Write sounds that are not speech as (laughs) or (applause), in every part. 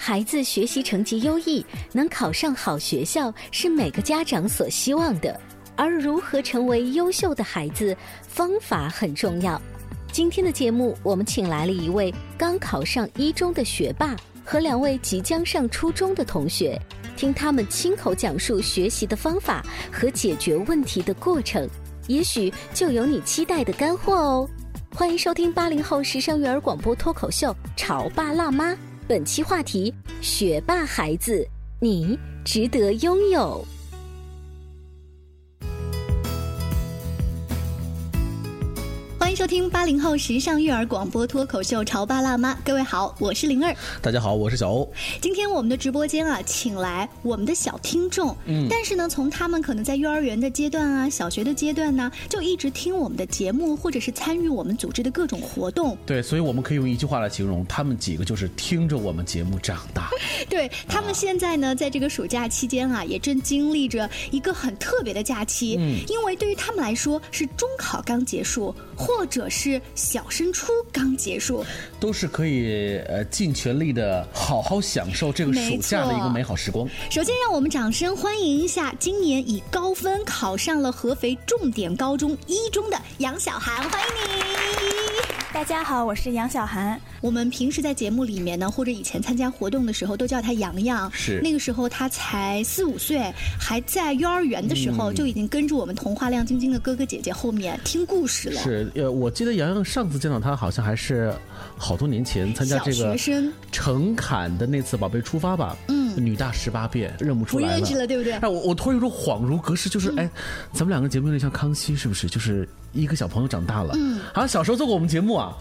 孩子学习成绩优异，能考上好学校是每个家长所希望的。而如何成为优秀的孩子，方法很重要。今天的节目，我们请来了一位刚考上一中的学霸和两位即将上初中的同学，听他们亲口讲述学习的方法和解决问题的过程，也许就有你期待的干货哦。欢迎收听八零后时尚育儿广播脱口秀《潮爸辣妈》。本期话题：学霸孩子，你值得拥有。欢迎收听八零后时尚育儿广播脱口秀《潮爸辣妈》，各位好，我是灵儿。大家好，我是小欧。今天我们的直播间啊，请来我们的小听众。嗯，但是呢，从他们可能在幼儿园的阶段啊，小学的阶段呢，就一直听我们的节目，或者是参与我们组织的各种活动。对，所以我们可以用一句话来形容，他们几个就是听着我们节目长大。(laughs) 对他们现在呢，在这个暑假期间啊，也正经历着一个很特别的假期。嗯，因为对于他们来说，是中考刚结束，或者是小升初刚结束，都是可以呃尽全力的好好享受这个暑假的一个美好时光。首先，让我们掌声欢迎一下今年以高分考上了合肥重点高中一中的杨小涵，欢迎你。大家好，我是杨小涵。我们平时在节目里面呢，或者以前参加活动的时候，都叫他洋洋。是那个时候他才四五岁，还在幼儿园的时候，就已经跟着我们童话亮晶晶的哥哥姐姐后面听故事了。是呃，我记得洋洋上次见到他，好像还是好多年前参加这个陈侃的那次《宝贝出发》吧。嗯，女大十八变，认不出来了。不认识了，对不对？哎，我我突然有种恍如隔世，就是哎，咱们两个节目有点像康熙，是不是？就是一个小朋友长大了。嗯，好像小时候做过我们节目啊。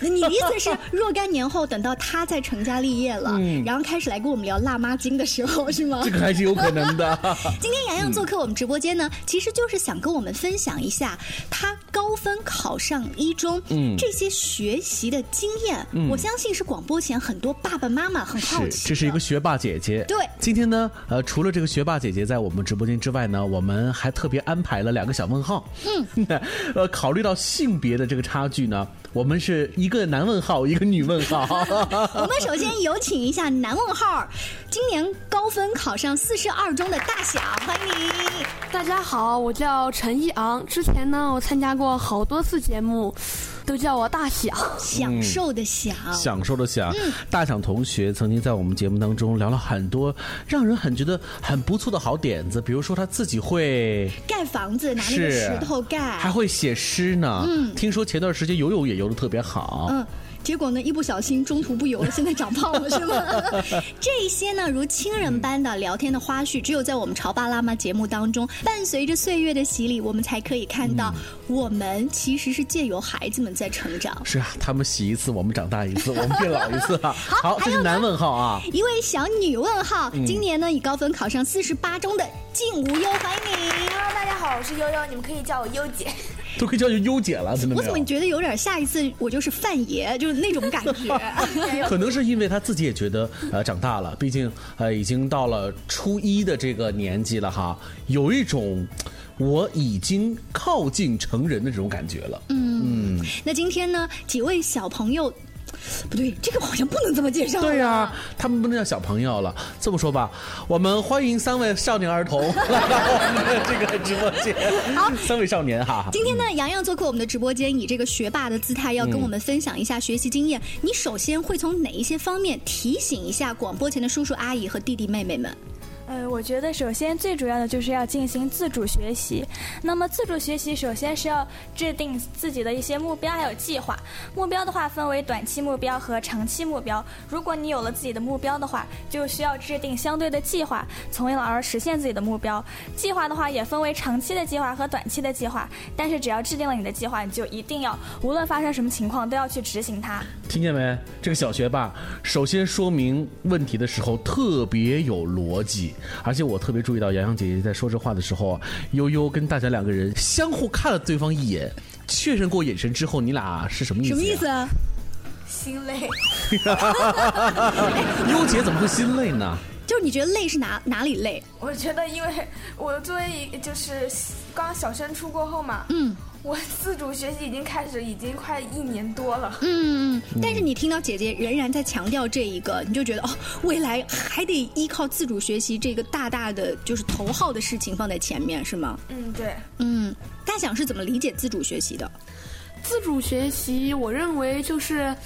你的意思是若干年后，等到他在成家立业了，嗯然后开始来跟我们聊辣妈经的时候，是吗？这个还是有可能的。(laughs) 今天洋洋做客我们直播间呢，其实就是想跟我们分享一下他高分考上一中，嗯，这些学习的经验。嗯我相信是广播前很多爸爸妈妈很好奇。这是一个学霸姐姐。对。今天呢，呃，除了这个学霸姐姐在我们直播间之外呢，我们还特别安排了两个小问号。嗯。(laughs) 呃，考虑到性别的这个差距呢。我们是一个男问号，一个女问号。(laughs) (laughs) 我们首先有请一下男问号，今年高分考上四十二中的大小，欢迎你。大家好，我叫陈一昂，之前呢我参加过好多次节目。都叫我大享，享受的享，享受的享。大享同学曾经在我们节目当中聊了很多让人很觉得很不错的好点子，比如说他自己会盖房子，拿那个石头盖，还会写诗呢。嗯，听说前段时间游泳也游的特别好。嗯。结果呢，一不小心中途不游了，现在长胖了，是吗？(laughs) 这些呢，如亲人般的聊天的花絮，只有在我们潮爸辣妈节目当中，伴随着岁月的洗礼，我们才可以看到，我们其实是借由孩子们在成长。是啊，他们洗一次，我们长大一次，我们变老一次啊。(laughs) 好，这是男问号啊。一位小女问号，今年呢以高分考上四十八中的静无忧，欢迎你。Hello，大家好，我是悠悠，你们可以叫我悠姐。都可以叫你优姐了，真的。我怎么觉得有点下一次我就是范爷，就是那种感觉。(laughs) 可能是因为他自己也觉得呃长大了，毕竟呃已经到了初一的这个年纪了哈，有一种我已经靠近成人的这种感觉了。嗯嗯。那今天呢，几位小朋友。不对，这个好像不能这么介绍。对呀、他们不能叫小朋友了。这么说吧，我们欢迎三位少年儿童 (laughs) 来到我们的这个直播间。好，三位少年哈。今天呢，洋洋做客我们的直播间，以这个学霸的姿态，要跟我们分享一下学习经验。你首先会从哪一些方面提醒一下广播前的叔叔阿姨和弟弟妹妹们？呃，我觉得首先最主要的就是要进行自主学习。那么自主学习首先是要制定自己的一些目标还有计划。目标的话分为短期目标和长期目标。如果你有了自己的目标的话，就需要制定相对的计划，从而实现自己的目标。计划的话也分为长期的计划和短期的计划。但是只要制定了你的计划，你就一定要无论发生什么情况都要去执行它。听见没？这个小学霸首先说明问题的时候特别有逻辑，而且我特别注意到洋洋姐姐在说这话的时候，悠悠跟大家两个人相互看了对方一眼，确认过眼神之后，你俩是什么意思？什么意思？？啊？心累。(laughs) 悠姐怎么会心累呢？就是你觉得累是哪哪里累？我觉得，因为我作为一就是刚小升初过后嘛，嗯我自主学习已经开始，已经快一年多了。嗯嗯。但是你听到姐姐仍然在强调这一个，你就觉得哦，未来还得依靠自主学习这个大大的就是头号的事情放在前面，是吗？嗯，对，嗯。大想是怎么理解自主学习的？自主学习，我认为就是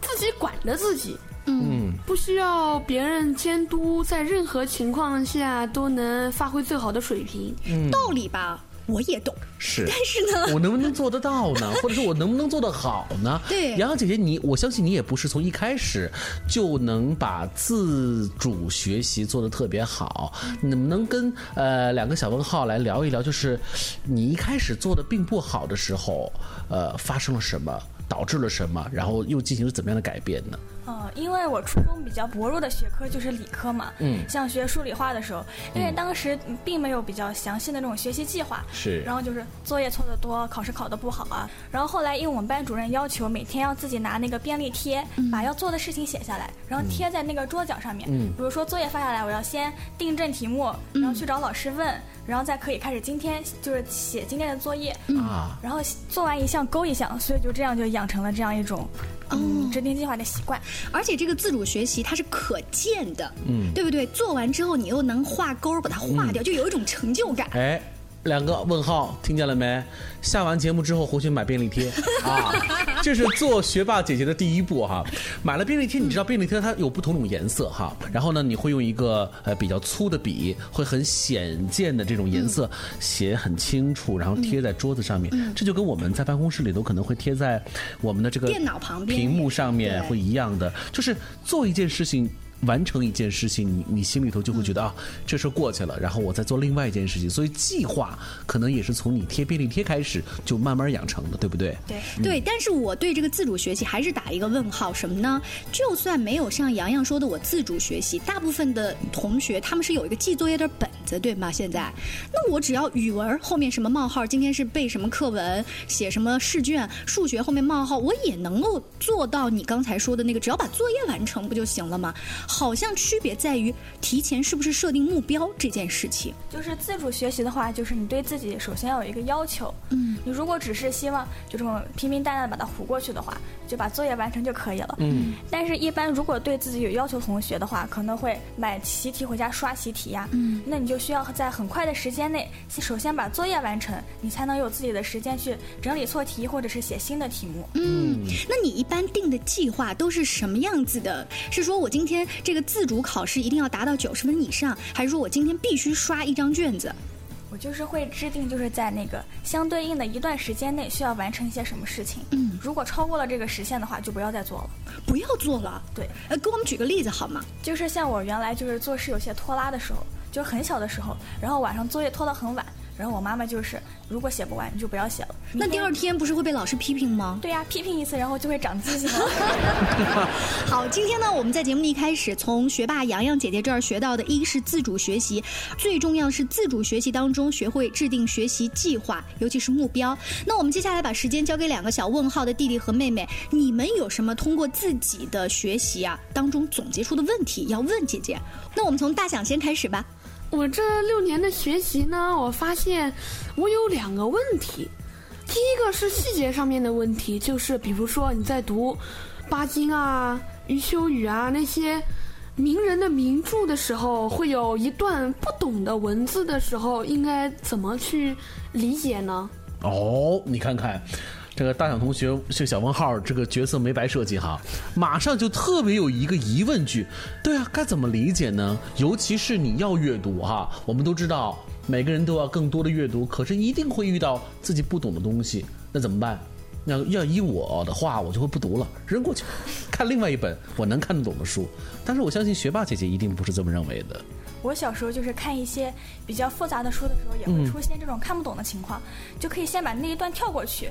自己管着自己，嗯，不需要别人监督，在任何情况下都能发挥最好的水平。道理吧，我也懂，是。但是呢，我能不能做得到呢？(laughs) 或者说我能不能做得好呢？对洋洋姐姐，你我相信你也不是从一开始就能把自主学习做得特别好。能不能跟呃两个小问号来聊一聊，就是你一开始做的并不好的时候，呃，发生了什么，导致了什么，然后又进行了怎么样的改变呢？呃，因为我初中比较薄弱的学科就是理科嘛，嗯像学数理化的时候，因为当时并没有比较详细的那种学习计划，是然后就是作业错的多，考试考的不好啊。然后后来因为我们班主任要求每天要自己拿那个便利贴，把要做的事情写下来，然后贴在那个桌角上面。嗯比如说作业发下来，我要先订正题目，然后去找老师问，然后再可以开始今天就是写今天的作业。啊，然后做完一项勾一项，所以就这样就养成了这样一种嗯制定计划的习惯。而且这个自主学习它是可见的，嗯，对不对？做完之后你又能画勾，把它画掉，就有一种成就感。哎。两个问号，听见了没？下完节目之后回去买便利贴 (laughs) 啊，(laughs) 这是做学霸姐姐的第一步哈。买了便利贴，你知道便利贴它有不同种颜色哈，然后呢，你会用一个呃比较粗的笔，会很显见的这种颜色写很清楚，然后贴在桌子上面。这就跟我们在办公室里头可能会贴在我们的这个电脑旁边屏幕上面会一样的，就是做一件事情。完成一件事情，你你心里头就会觉得、啊，这事儿过去了，然后我再做另外一件事情。所以计划可能也是从你贴便利贴开始就慢慢养成的，对不对？对，对，但是我对这个自主学习还是打一个问号，什么呢？就算没有像洋洋说的我自主学习，大部分的同学他们是有一个记作业的本子，对吗？现在，那我只要语文后面什么冒号，今天是背什么课文，写什么试卷，数学后面冒号，我也能够做到你刚才说的那个，只要把作业完成不就行了吗？好像区别在于提前是不是设定目标这件事情。就是自主学习的话，就是你对自己首先要有一个要求。嗯，你如果只是希望就这么平平淡淡的把它糊过去的话，就把作业完成就可以了。嗯，但是，一般如果对自己有要求同学的话，可能会买习题回家刷习题呀。嗯，那你就需要在很快的时间内，首先把作业完成，你才能有自己的时间去整理错题或者是写新的题目。嗯，那你一般定的计划都是什么样子的？是说我今天这个自主考试一定要达到九十分以上，还是说我今天必须刷一张卷子？我就是会制定，就是在那个相对应的一段时间内需要完成一些什么事情。嗯，如果超过了这个时限的话，就不要再做了。不要做了。对，呃，给我们举个例子好吗？就是像我原来就是做事有些拖拉的时候，就很小的时候，然后晚上作业拖到很晚，然后我妈妈就是，如果写不完你就不要写了。那第二天。不是会被老师批评吗？对呀、批评一次，然后就会长记性了。(laughs) 好，今天呢，我们在节目的一开始，从学霸洋洋姐姐这儿学到的，一是自主学习，最重要是自主学习当中学会制定学习计划，尤其是目标。那我们接下来把时间交给两个小问号的弟弟和妹妹，你们有什么通过自己的学习啊当中总结出的问题要问姐姐？那我们从大想先开始吧。我这六年的学习呢，我发现我有两个问题。第一个是细节上面的问题，就是比如说你在读巴金啊、余秋雨啊那些名人的名著的时候，会有一段不懂的文字的时候，应该怎么去理解呢？哦，你看看。这个大小同学，这个小问号，这个角色没白设计哈，马上就特别有一个疑问句，对啊，该怎么理解呢？尤其是你要阅读哈，我们都知道每个人都要更多的阅读，可是一定会遇到自己不懂的东西，那怎么办？要要依我的话，我就会不读了，扔过去，看另外一本我能看得懂的书。但是我相信学霸姐姐一定不是这么认为的。我小时候就是看一些比较复杂的书的时候，也会出现这种看不懂的情况，就可以先把那一段跳过去。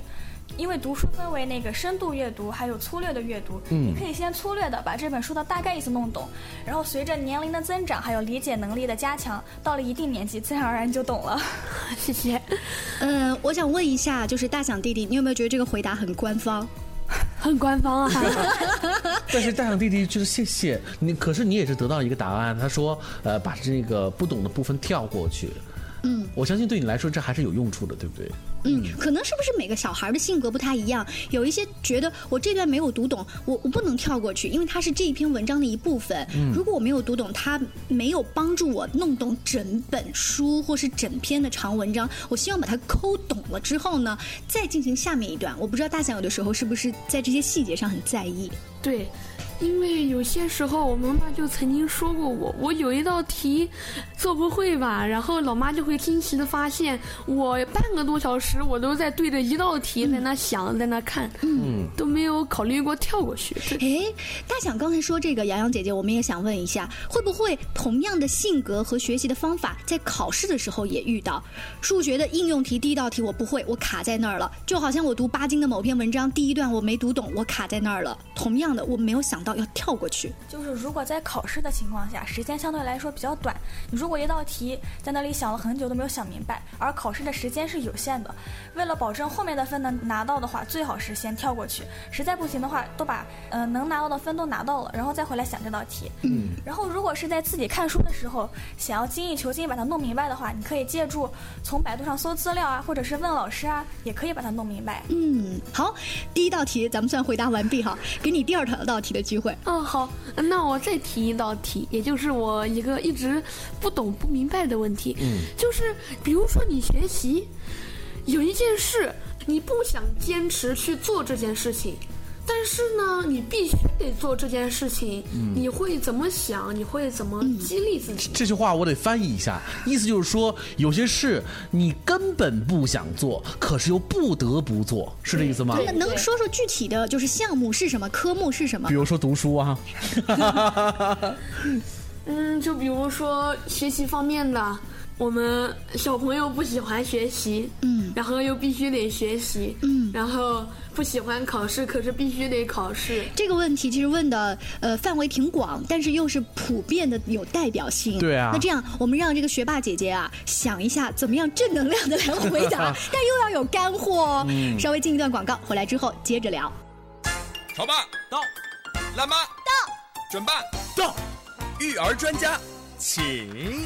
因为读书分为那个深度阅读，还有粗略的阅读。嗯，你可以先粗略的把这本书的大概意思弄懂，然后随着年龄的增长，还有理解能力的加强，到了一定年纪，自然而然就懂了。(laughs) 谢谢。嗯，我想问一下，就是大响弟弟，你有没有觉得这个回答很官方？很官方啊。(laughs) 但是大响弟弟就是谢谢你，可是你也是得到一个答案。他说，呃，把这个不懂的部分跳过去。嗯，我相信对你来说这还是有用处的，对不对？嗯，可能是不是每个小孩的性格不太一样？有一些觉得我这段没有读懂，我我不能跳过去，因为它是这一篇文章的一部分。嗯，如果我没有读懂，它没有帮助我弄懂整本书或是整篇的长文章。我希望把它抠懂了之后呢，再进行下面一段。我不知道大象有的时候是不是在这些细节上很在意？对。因为有些时候，我妈妈就曾经说过我，我有一道题做不会吧，然后老妈就会惊奇的发现，我半个多小时我都在对着一道题在那想，在那看，嗯，都没有考虑过跳过去。哎，大想刚才说这个，洋洋姐姐，我们也想问一下，会不会同样的性格和学习的方法，在考试的时候也遇到？数学的应用题第一道题我不会，我卡在那儿了，就好像我读巴金的某篇文章第一段我没读懂，我卡在那儿了。同样的，我没有想到。要跳过去，就是如果在考试的情况下，时间相对来说比较短，你如果一道题在那里想了很久都没有想明白，而考试的时间是有限的，为了保证后面的分能拿到的话，最好是先跳过去，实在不行的话，都把呃能拿到的分都拿到了，然后再回来想这道题。嗯。然后如果是在自己看书的时候，想要精益求精把它弄明白的话，你可以借助从百度上搜资料啊，或者是问老师啊，也可以把它弄明白。嗯，好，第一道题咱们算回答完毕哈，给你第二道题的机会。哦，好，那我再提一道题，也就是我一个一直不懂不明白的问题，嗯，就是比如说你学习有一件事，你不想坚持去做这件事情。但是呢，你必须得做这件事情。你会怎么想？你会怎么激励自己？这句话我得翻译一下，意思就是说，有些事你根本不想做，可是又不得不做，是这意思吗？能说说具体的就是项目是什么，科目是什么？比如说读书啊。(laughs) 嗯，就比如说学习方面的。我们小朋友不喜欢学习，嗯，然后又必须得学习，嗯，然后不喜欢考试，可是必须得考试。这个问题其实问的呃范围挺广，但是又是普遍的有代表性。对啊。那这样，我们让这个学霸姐姐啊想一下，怎么样正能量的来回答，(laughs) 但又要有干货哦。嗯。稍微进一段广告，回来之后接着聊。潮爸到，辣妈到，准爸到，育儿专家请。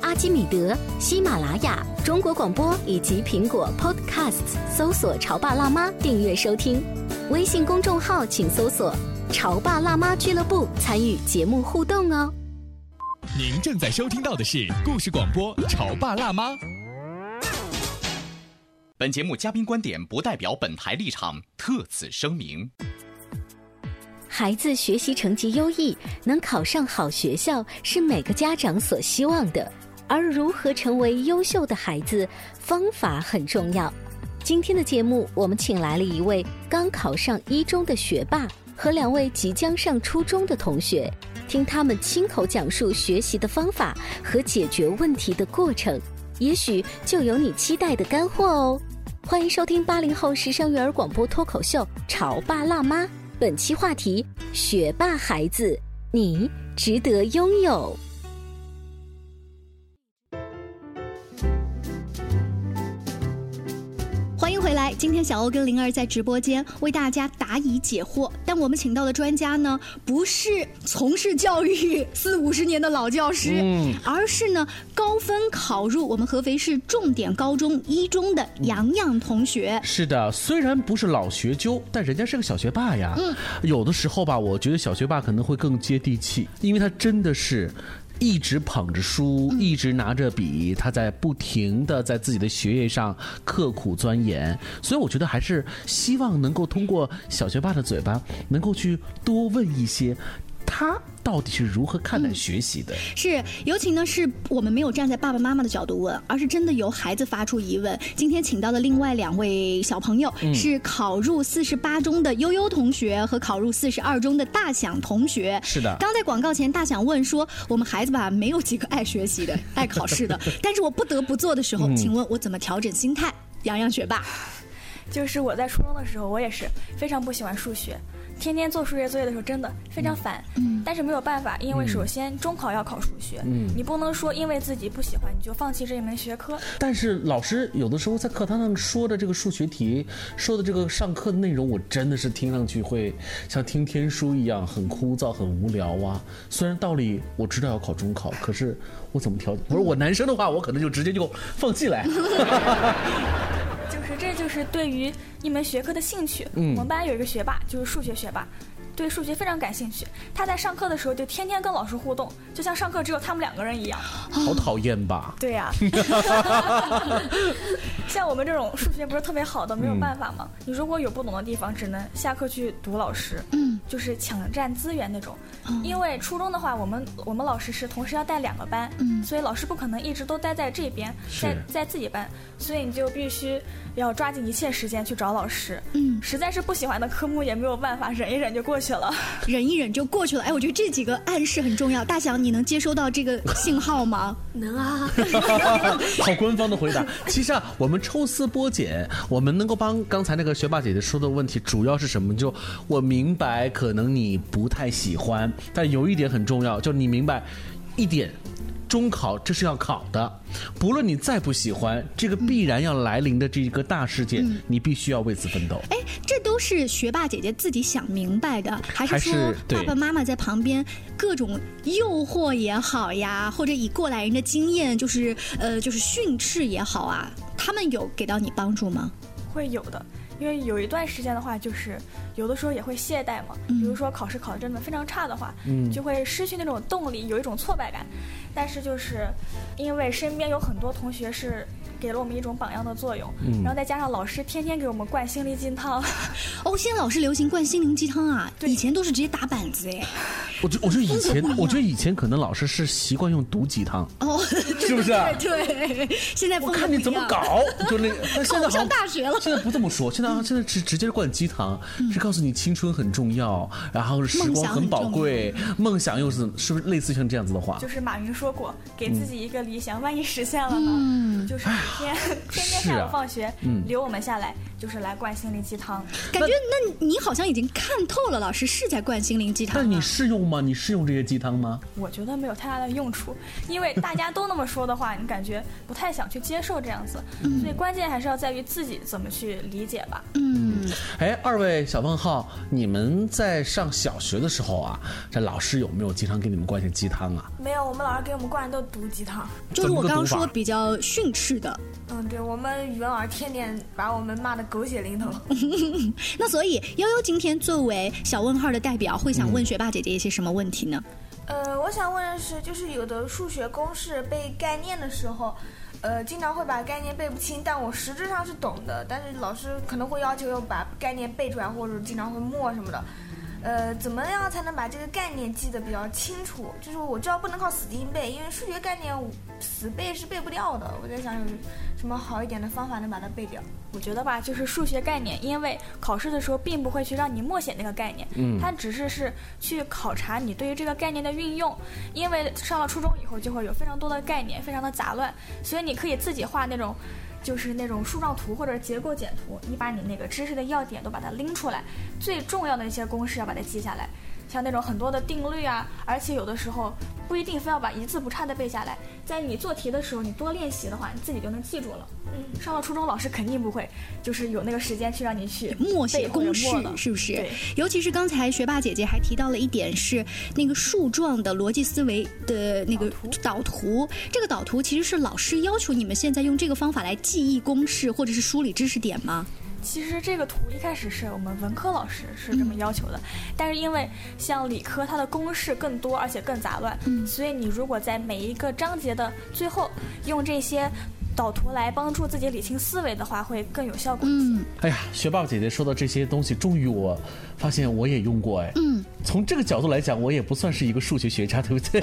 阿基米德、喜马拉雅、中国广播以及苹果 Podcasts，搜索“潮爸辣妈”订阅收听。微信公众号请搜索“潮爸辣妈俱乐部”，参与节目互动哦。您正在收听到的是故事广播《潮爸辣妈》。本节目嘉宾观点不代表本台立场，特此声明。孩子学习成绩优异，能考上好学校是每个家长所希望的。而如何成为优秀的孩子，方法很重要。今天的节目，我们请来了一位刚考上一中的学霸和两位即将上初中的同学，听他们亲口讲述学习的方法和解决问题的过程，也许就有你期待的干货哦。欢迎收听八零后时尚育儿广播脱口秀《潮爸辣妈》。本期话题：学霸孩子，你值得拥有。欢迎回来，今天小欧跟灵儿在直播间为大家答疑解惑。但我们请到的专家呢，不是从事教育四五十年的老教师，嗯而是呢高分考入我们合肥市重点高中一中的洋洋同学。是的，虽然不是老学究，但人家是个小学霸呀。嗯，有的时候吧，我觉得小学霸可能会更接地气，因为他真的是。一直捧着书，一直拿着笔，他在不停的在自己的学业上刻苦钻研，所以我觉得还是希望能够通过小学霸的嘴巴，能够去多问一些，他到底是如何看待学习的。是，尤其呢是我们没有站在爸爸妈妈的角度问，而是真的由孩子发出疑问。今天请到的另外两位小朋友、嗯是考入四十八中的悠悠同学和考入四十二中的大响同学。是的刚在广告前，大响问说，我们孩子吧没有几个爱学习的、爱考试的，(laughs) 但是我不得不做的时候，嗯请问我怎么调整心态？洋洋学霸，就是我在初中的时候，我也是非常不喜欢数学，天天做数学作业的时候真的非常烦。嗯，但是没有办法，因为嗯首先中考要考数学，嗯你不能说因为自己不喜欢你就放弃这一门学科。但是老师有的时候在课堂上说的这个数学题，说的这个上课的内容，我真的是听上去会像听天书一样，很枯燥、很无聊啊。虽然道理我知道要考中考，可是我怎么调？不是我男生的话，我可能就直接就放弃了。(laughs) 就是这就是对于一门学科的兴趣。嗯我们班有一个学霸，就是数学学霸。对数学非常感兴趣，他在上课的时候就天天跟老师互动，就像上课只有他们两个人一样。(gasps) 好讨厌吧？对呀、(laughs) 像我们这种数学不是特别好的，没有办法嘛。你如果有不懂的地方，只能下课去读老师，嗯，就是抢占资源那种。因为初中的话，我们我们老师是同时要带两个班，嗯所以老师不可能一直都待在这边，在在自己班，所以你就必须要抓紧一切时间去找老师。嗯实在是不喜欢的科目也没有办法，忍一忍就过去了。忍一忍就过去了。哎，我觉得这几个暗示很重要。大祥，你能接收到这个信号吗？(laughs) 能啊，(laughs) 好官方的回答。其实啊，我们抽丝剥茧，我们能够帮刚才那个学霸姐姐说的问题，主要是什么？就我明白，可能你不太喜欢，但有一点很重要，就是你明白一点。中考这是要考的，不论你再不喜欢这个必然要来临的这一个大事件，你必须要为此奋斗。哎，这都是学霸姐姐自己想明白的，还是说爸爸妈妈在旁边各种诱惑也好呀，或者以过来人的经验，就是呃，就是训斥也好啊，他们有给到你帮助吗？会有的，因为有一段时间的话，就是有的时候也会懈怠嘛。比如说考试考得真的非常差的话，嗯就会失去那种动力，有一种挫败感。但是就是因为身边有很多同学是给了我们一种榜样的作用，嗯然后再加上老师天天给我们灌心灵鸡汤，哦，现在老师流行灌心灵鸡汤啊，以前都是直接打板子哎。我觉我觉得以前我觉得以前可能老师是习惯用毒鸡汤，哦，(laughs) (laughs) 是不是对对对，现在我看你怎么搞，就那个。现在上大学了现在不这么说，现在现在直直接灌鸡汤，是告诉你青春很重要，然后时光很宝贵，梦想又是是不是类似像这样子的话就？是马云说过，给自己一个理想，万一实现了呢？就是每天天天下午放学、嗯留我们下来，就是来灌心灵鸡汤。感觉那你好像已经看透了，老师是在灌心灵鸡汤啊。但你适用吗？你适用这些鸡汤吗？我觉得没有太大的用处，因为大家都那么说的话，你感觉不太想去接受这样子，所以关键还是要在于自己怎么去理解吧。嗯，哎，二位小问号，你们在上小学的时候啊，这老师有没有经常给你们灌些鸡汤啊？没有，我们老师给我们灌的都毒鸡汤。就是我刚刚说比较训斥的。嗯，对我们语文老师天天把我们骂的狗血淋头。(laughs) 那所以悠悠今天作为小问号的代表，会想问学霸姐姐一些什么问题呢？呃，我想问的是，就是有的数学公式背概念的时候，呃，经常会把概念背不清，但我实质上是懂的，但是老师可能会要求要把概念背出来，或者经常会默什么的。呃，怎么样才能把这个概念记得比较清楚？就是我知道不能靠死记硬背，因为数学概念死背是背不掉的。我在想有什么好一点的方法能把它背掉？我觉得吧，就是数学概念，因为考试的时候并不会去让你默写那个概念，嗯它只是是去考察你对于这个概念的运用。因为上了初中以后就会有非常多的概念，非常的杂乱，所以你可以自己画那种就是那种树状图或者结构简图，你把你那个知识的要点都把它拎出来，最重要的一些公式要把它记下来。像那种很多的定律啊，而且有的时候不一定非要把一字不差的背下来，在你做题的时候，你多练习的话，你自己就能记住了。嗯，上了初中，老师肯定不会，就是有那个时间去让你去默写公式，是不是对？尤其是刚才学霸姐姐还提到了一点是那个树状的逻辑思维的那个导图，这个导图其实是老师要求你们现在用这个方法来记忆公式或者是梳理知识点吗？其实这个图一开始是我们文科老师是这么要求的，但是因为像理科它的公式更多而且更杂乱，所以你如果在每一个章节的最后用这些导图来帮助自己理清思维的话，会更有效果一些。嗯哎呀，学霸姐姐说的这些东西，终于我发现我也用过哎。嗯，从这个角度来讲，我也不算是一个数学学渣，对不对？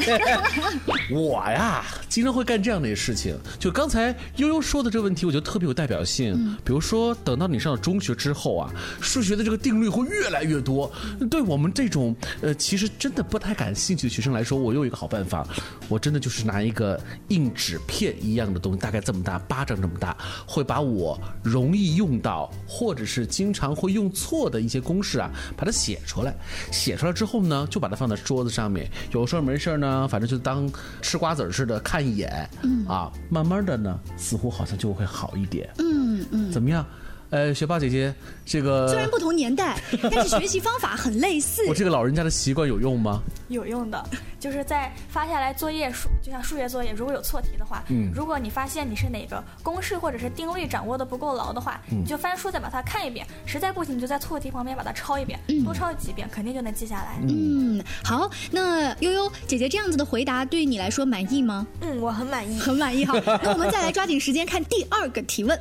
(laughs) 我呀，经常会干这样的事情。就刚才悠悠说的这个问题，我觉得特别有代表性。比如说，等到你上了中学之后啊，数学的这个定律会越来越多。对我们这种呃，其实真的不太感兴趣的学生来说，我有一个好办法，我真的就是拿一个硬纸片一样的东西，大概这么大，巴掌这么大，会把我容易用到或者是经常会用错的一些公式啊，把它写出来。写出来之后呢，就把它放在桌子上面。有事儿没事儿呢，反正就当吃瓜子儿似的看一眼，啊，慢慢的呢，似乎好像就会好一点。嗯嗯，怎么样？呃，学霸姐姐，这个虽然不同年代，(laughs) 但是学习方法很类似。我这个老人家的习惯有用吗？有用的，就是在发下来作业数，就像数学作业，如果有错题的话，嗯如果你发现你是哪个公式或者是定位掌握的不够牢的话，嗯你就翻书再把它看一遍，实在不行你就在错题旁边把它抄一遍，多抄几遍肯定就能记下来。嗯，好，那悠悠姐姐这样子的回答对你来说满意吗？嗯，我很满意。很满意哈。(laughs) 那我们再来抓紧时间看第二个提问。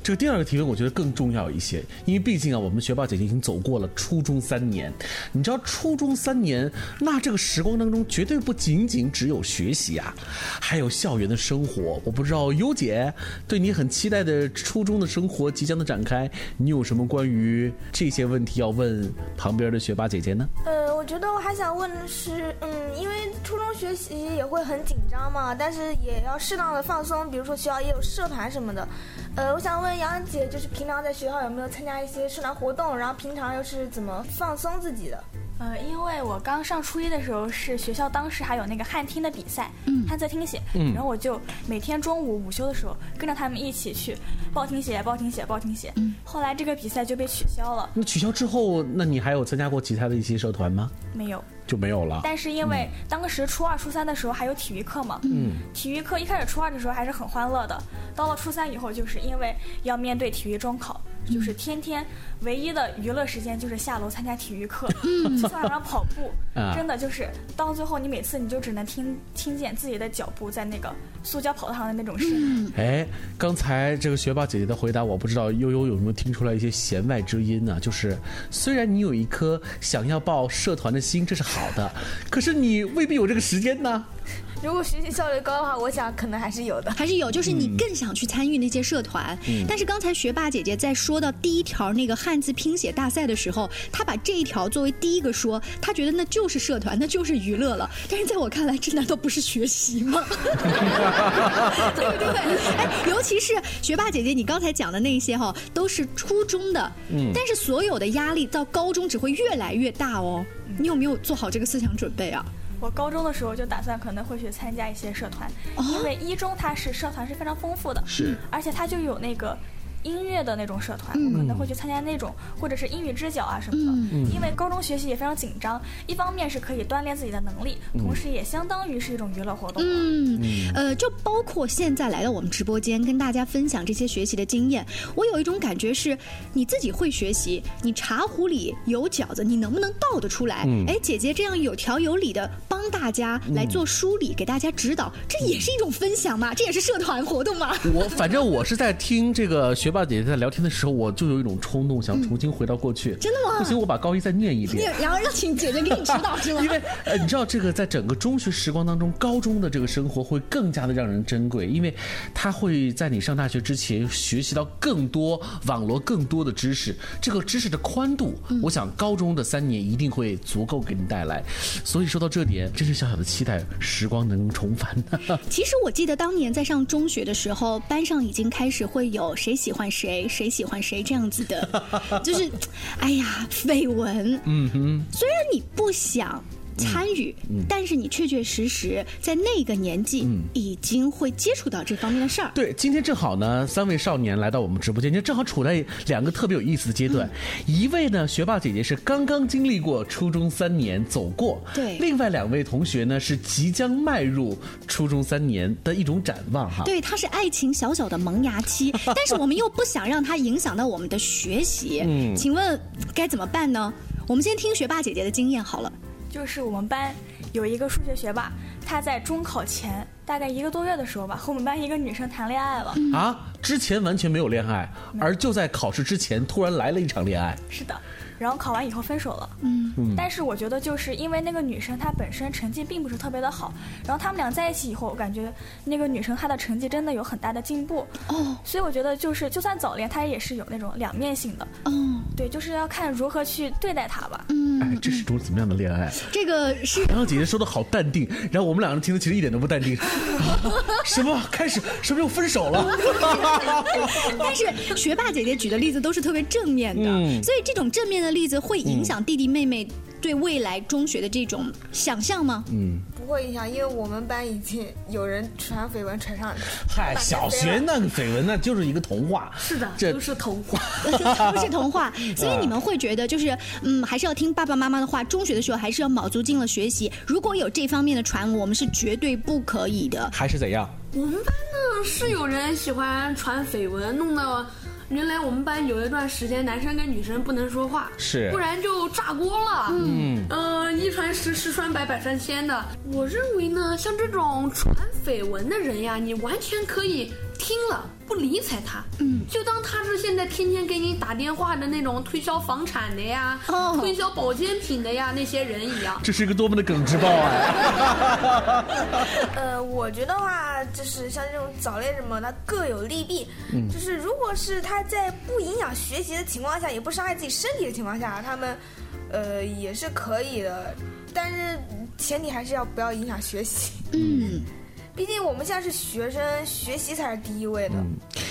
这个第二个提问我觉得更重要一些，因为毕竟啊，我们学霸姐姐已经走过了初中三年。你知道初中三年，那这个时光当中绝对不仅仅只有学习啊，还有校园的生活。我不知道优姐对你很期待的初中的生活即将的展开，你有什么关于这些问题要问旁边的学霸姐姐呢？呃，我觉得我还想问的是，嗯，因为初中学习也会很紧张嘛，但是也要适当的放松，比如说学校也有社团什么的。呃，我想问杨姐，就是平常在学校有没有参加一些社团活动，然后平常又是怎么放松自己的？呃，因为我刚上初一的时候，是学校当时还有那个汉听的比赛，嗯汉字听写，嗯然后我就每天中午午休的时候跟着他们一起去报听写、报听写、报听写。嗯后来这个比赛就被取消了，那取消之后，那你还有参加过其他的一些社团吗？没有。就没有了。但是因为当时初二、初三的时候还有体育课嘛，嗯，体育课一开始初二的时候还是很欢乐的，到了初三以后，就是因为要面对体育中考，就是天天唯一的娱乐时间就是下楼参加体育课，去操场上跑步，(laughs) 啊真的就是到最后你每次你就只能听听见自己的脚步在那个塑胶跑道上的那种声音。哎，刚才这个学霸姐姐的回答，我不知道悠悠有没有听出来一些弦外之音呢？就是虽然你有一颗想要报社团的心，这是好的，可是你未必有这个时间呢。如果学习效率高的话，我想可能还是有的。还是有，就是你更想去参与那些社团。但是刚才学霸姐姐在说到第一条那个汉字拼写大赛的时候，她把这一条作为第一个说，她觉得那就是社团，那就是娱乐了。(laughs) 但是在我看来，这难道不是学习吗？(laughs) 对不对？哎，尤其是学霸姐姐，你刚才讲的那些哈，都是初中的，嗯但是所有的压力到高中只会越来越大哦。你有没有做好这个思想准备啊？我高中的时候就打算可能会去参加一些社团，因为一中它是社团是非常丰富的，是而且它就有那个。音乐的那种社团，嗯我可能会去参加那种，或者是英语支教啊什么的。嗯因为高中学习也非常紧张，一方面是可以锻炼自己的能力，同时也相当于是一种娱乐活动。嗯，呃，就包括现在来到我们直播间跟大家分享这些学习的经验，我有一种感觉是，你自己会学习，你茶壶里有饺子，你能不能倒得出来？嗯哎，姐姐这样有条有理的帮大家来做梳理，给大家指导，这也是一种分享嘛，这也是社团活动嘛。我反正我是在听这个学霸姐姐在聊天的时候，我就有一种冲动，想重新回到过去。真的吗不行，我把高一再念一你遍。然后让请姐姐给你指导是吗？(laughs) 因为呃，你知道这个在整个中学时光当中，高中的这个生活会更加的让人珍贵，因为他会在你上大学之前学习到更多、网罗更多的知识。这个知识的宽度，我想高中的三年一定会足够给你带来。所以说到这点，真是小小的期待时光能重返。(laughs) 其实我记得当年在上中学的时候，班上已经开始会有谁喜欢谁，谁喜欢谁这样子的，(laughs) 就是，哎呀，绯闻。嗯哼，虽然你不想。参与，但是你确确实实在那个年纪已经会接触到这方面的事儿。对，今天正好呢，三位少年来到我们直播间，就正好处在两个特别有意思的阶段。一位呢，学霸姐姐是刚刚经历过初中三年走过，对另外两位同学呢是即将迈入初中三年的一种展望哈。对，它是爱情小小的萌芽期，但是我们又不想让它影响到我们的学习。嗯，请问该怎么办呢？我们先听学霸姐姐的经验好了。就是我们班有一个数学学霸，他在中考前大概一个多月的时候吧，和我们班一个女生谈恋爱了。啊，之前完全没有恋爱，而就在考试之前突然来了一场恋爱。是的，然后考完以后分手了。嗯，但是我觉得就是因为那个女生她本身成绩并不是特别的好，然后他们俩在一起以后，我感觉那个女生她的成绩真的有很大的进步。哦，所以我觉得就是就算早恋，她也是有那种两面性的。哦，对，就是要看如何去对待她吧。嗯，哎，这是种怎么样的恋爱？这个是然后姐姐说的好淡定，然后我们两个人听的其实一点都不淡定。(laughs) 什么开始？什么又分手了？(laughs) 但是学霸姐姐举的例子都是特别正面的，嗯所以这种正面的例子会影响弟弟妹妹对未来中学的这种想象吗？嗯，不会影响，因为我们班已经有人传绯闻传上去。嗨，小学那个绯闻那就是一个童话。是的，这都是童话。(laughs) 都是童话，(laughs) 所以你们会觉得就是嗯，还是要听爸爸妈妈的话。中学的时候还是要卯足劲了学习。如果有这方面的传闻，我们是绝对不可以的。还是怎样？我们班呢是有人喜欢传绯闻，弄得原来我们班有一段时间男生跟女生不能说话，是不然就炸锅了。嗯，呃，一传十，十传百，百传千的。我认为呢，像这种传绯闻的人呀，你完全可以听了不理睬他，嗯，就当他是现在天天给你打电话的那种推销房产的呀，哦推销保健品的呀那些人一样。这是一个多么的耿直报啊！(laughs) 呃，我觉得话就是像这种早恋什么，它各有利弊。嗯就是如果是他在不影响学习的情况下，也不伤害自己身体的情况下，他们呃也是可以的。但是前提还是要不要影响学习。嗯，(laughs) 毕竟我们现在是学生，学习才是第一位的。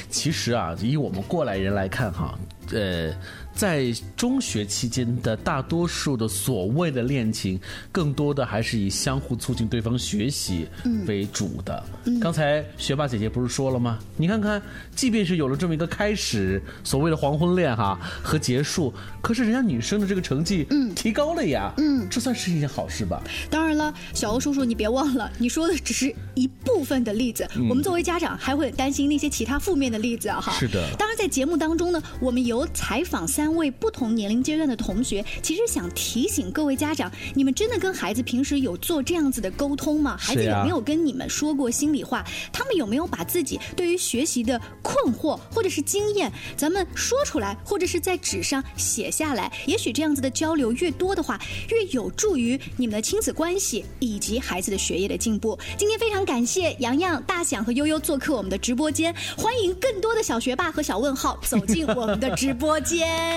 其实啊，以我们过来人来看哈，呃，在中学期间的大多数的所谓的恋情，更多的还是以相互促进对方学习为主的。刚才学霸姐姐不是说了吗？你看看，即便是有了这么一个开始，所谓的黄昏恋哈和结束，可是人家女生的这个成绩嗯提高了呀，嗯，这算是一件好事吧？当然了，小欧叔叔，你别忘了，你说的只是一部分的例子。我们作为家长，还会很担心那些其他负面的例子啊！哈，是的当然，在节目当中呢，我们有采访三位不同年龄阶段的同学，其实想提醒各位家长，你们真的跟孩子平时有做这样子的沟通吗？孩子有没有跟你们说过心里话？他们有没有把自己对于学习的困惑或者是经验，咱们说出来，或者是在纸上写下来？也许这样子的交流越多的话，越有助于你们的亲子关系以及孩子的学业的进步。今天非常感谢洋洋、大响和悠悠做客我们的直播间，欢迎更多的小学霸和小问号走进我们的直播间。